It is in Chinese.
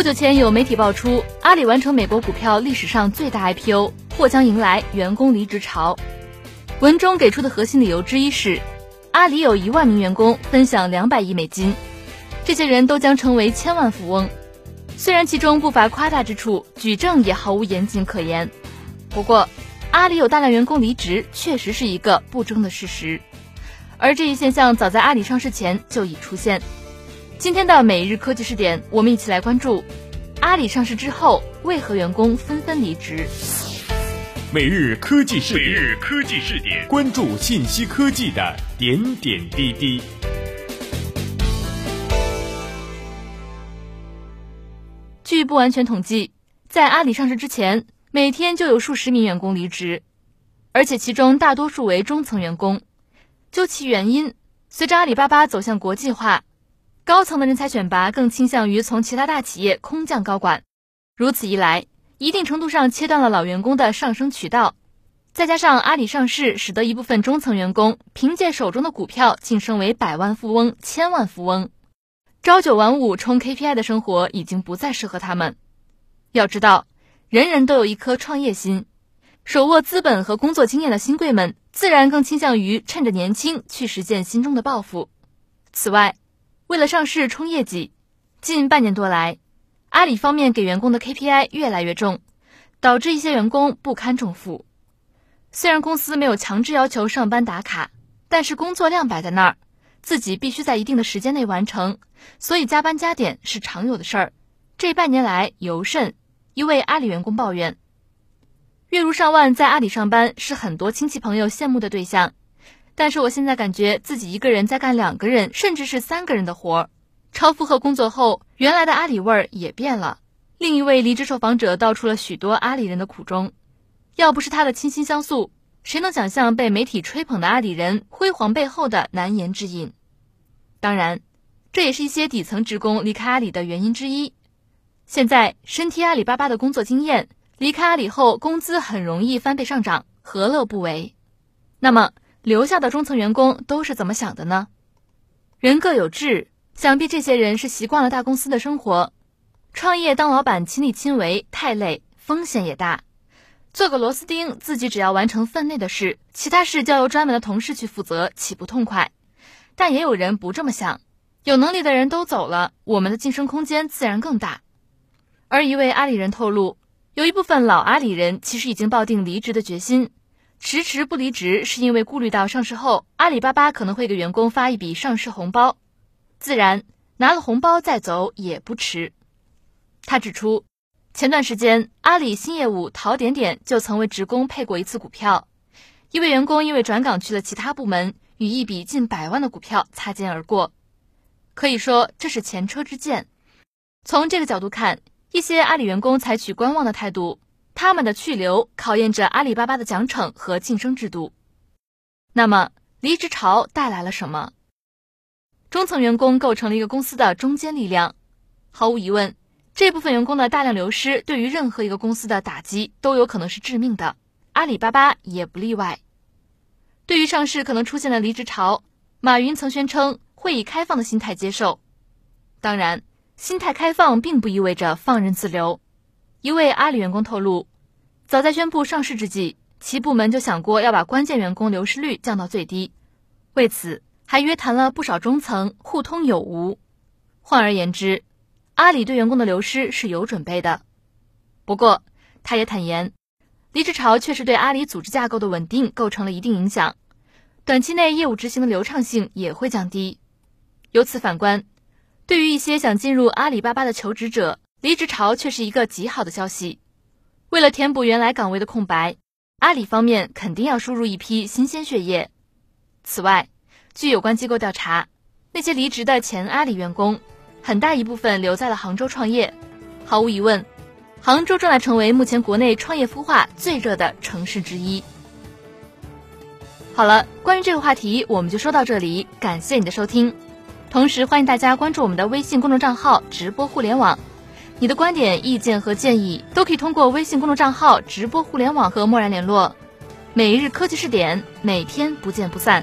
不久前有媒体爆出，阿里完成美国股票历史上最大 IPO，或将迎来员工离职潮。文中给出的核心理由之一是，阿里有一万名员工分享两百亿美金，这些人都将成为千万富翁。虽然其中不乏夸大之处，举证也毫无严谨可言。不过，阿里有大量员工离职，确实是一个不争的事实。而这一现象早在阿里上市前就已出现。今天的每日科技视点，我们一起来关注：阿里上市之后，为何员工纷纷离职？每日科技视点，每日科技视点，关注信息科技的点点滴滴。据不完全统计，在阿里上市之前，每天就有数十名员工离职，而且其中大多数为中层员工。究其原因，随着阿里巴巴走向国际化，高层的人才选拔更倾向于从其他大企业空降高管。如此一来，一定程度上切断了老员工的上升渠道。再加上阿里上市，使得一部分中层员工凭借手中的股票晋升为百万富翁、千万富翁。朝九晚五冲 KPI 的生活已经不再适合他们。要知道，人人都有一颗创业心，手握资本和工作经验的新贵们，自然更倾向于趁着年轻去实现心中的抱负。此外，为了上市冲业绩，近半年多来，阿里方面给员工的 KPI 越来越重，导致一些员工不堪重负。虽然公司没有强制要求上班打卡，但是工作量摆在那儿。自己必须在一定的时间内完成，所以加班加点是常有的事儿。这半年来尤甚，一位阿里员工抱怨：月入上万，在阿里上班是很多亲戚朋友羡慕的对象，但是我现在感觉自己一个人在干两个人，甚至是三个人的活儿。超负荷工作后，原来的阿里味儿也变了。另一位离职受访者道出了许多阿里人的苦衷，要不是他的倾心相诉。谁能想象被媒体吹捧的阿里人辉煌背后的难言之隐？当然，这也是一些底层职工离开阿里的原因之一。现在身贴阿里巴巴的工作经验，离开阿里后工资很容易翻倍上涨，何乐不为？那么留下的中层员工都是怎么想的呢？人各有志，想必这些人是习惯了大公司的生活，创业当老板亲力亲为太累，风险也大。做个螺丝钉，自己只要完成分内的事，其他事交由专门的同事去负责，岂不痛快？但也有人不这么想，有能力的人都走了，我们的晋升空间自然更大。而一位阿里人透露，有一部分老阿里人其实已经抱定离职的决心，迟迟不离职是因为顾虑到上市后阿里巴巴可能会给员工发一笔上市红包，自然拿了红包再走也不迟。他指出。前段时间，阿里新业务淘点点就曾为职工配过一次股票，一位员工因为转岗去了其他部门，与一笔近百万的股票擦肩而过，可以说这是前车之鉴。从这个角度看，一些阿里员工采取观望的态度，他们的去留考验着阿里巴巴的奖惩和晋升制度。那么，离职潮带来了什么？中层员工构成了一个公司的中坚力量，毫无疑问。这部分员工的大量流失，对于任何一个公司的打击都有可能是致命的，阿里巴巴也不例外。对于上市可能出现的离职潮，马云曾宣称会以开放的心态接受。当然，心态开放并不意味着放任自流。一位阿里员工透露，早在宣布上市之际，其部门就想过要把关键员工流失率降到最低，为此还约谈了不少中层，互通有无。换而言之，阿里对员工的流失是有准备的，不过他也坦言，离职潮确实对阿里组织架构的稳定构成了一定影响，短期内业务执行的流畅性也会降低。由此反观，对于一些想进入阿里巴巴的求职者，离职潮却是一个极好的消息。为了填补原来岗位的空白，阿里方面肯定要输入一批新鲜血液。此外，据有关机构调查，那些离职的前阿里员工。很大一部分留在了杭州创业，毫无疑问，杭州正在成为目前国内创业孵化最热的城市之一。好了，关于这个话题，我们就说到这里，感谢你的收听，同时欢迎大家关注我们的微信公众账号“直播互联网”，你的观点、意见和建议都可以通过微信公众账号“直播互联网”和默然联络。每日科技视点，每天不见不散。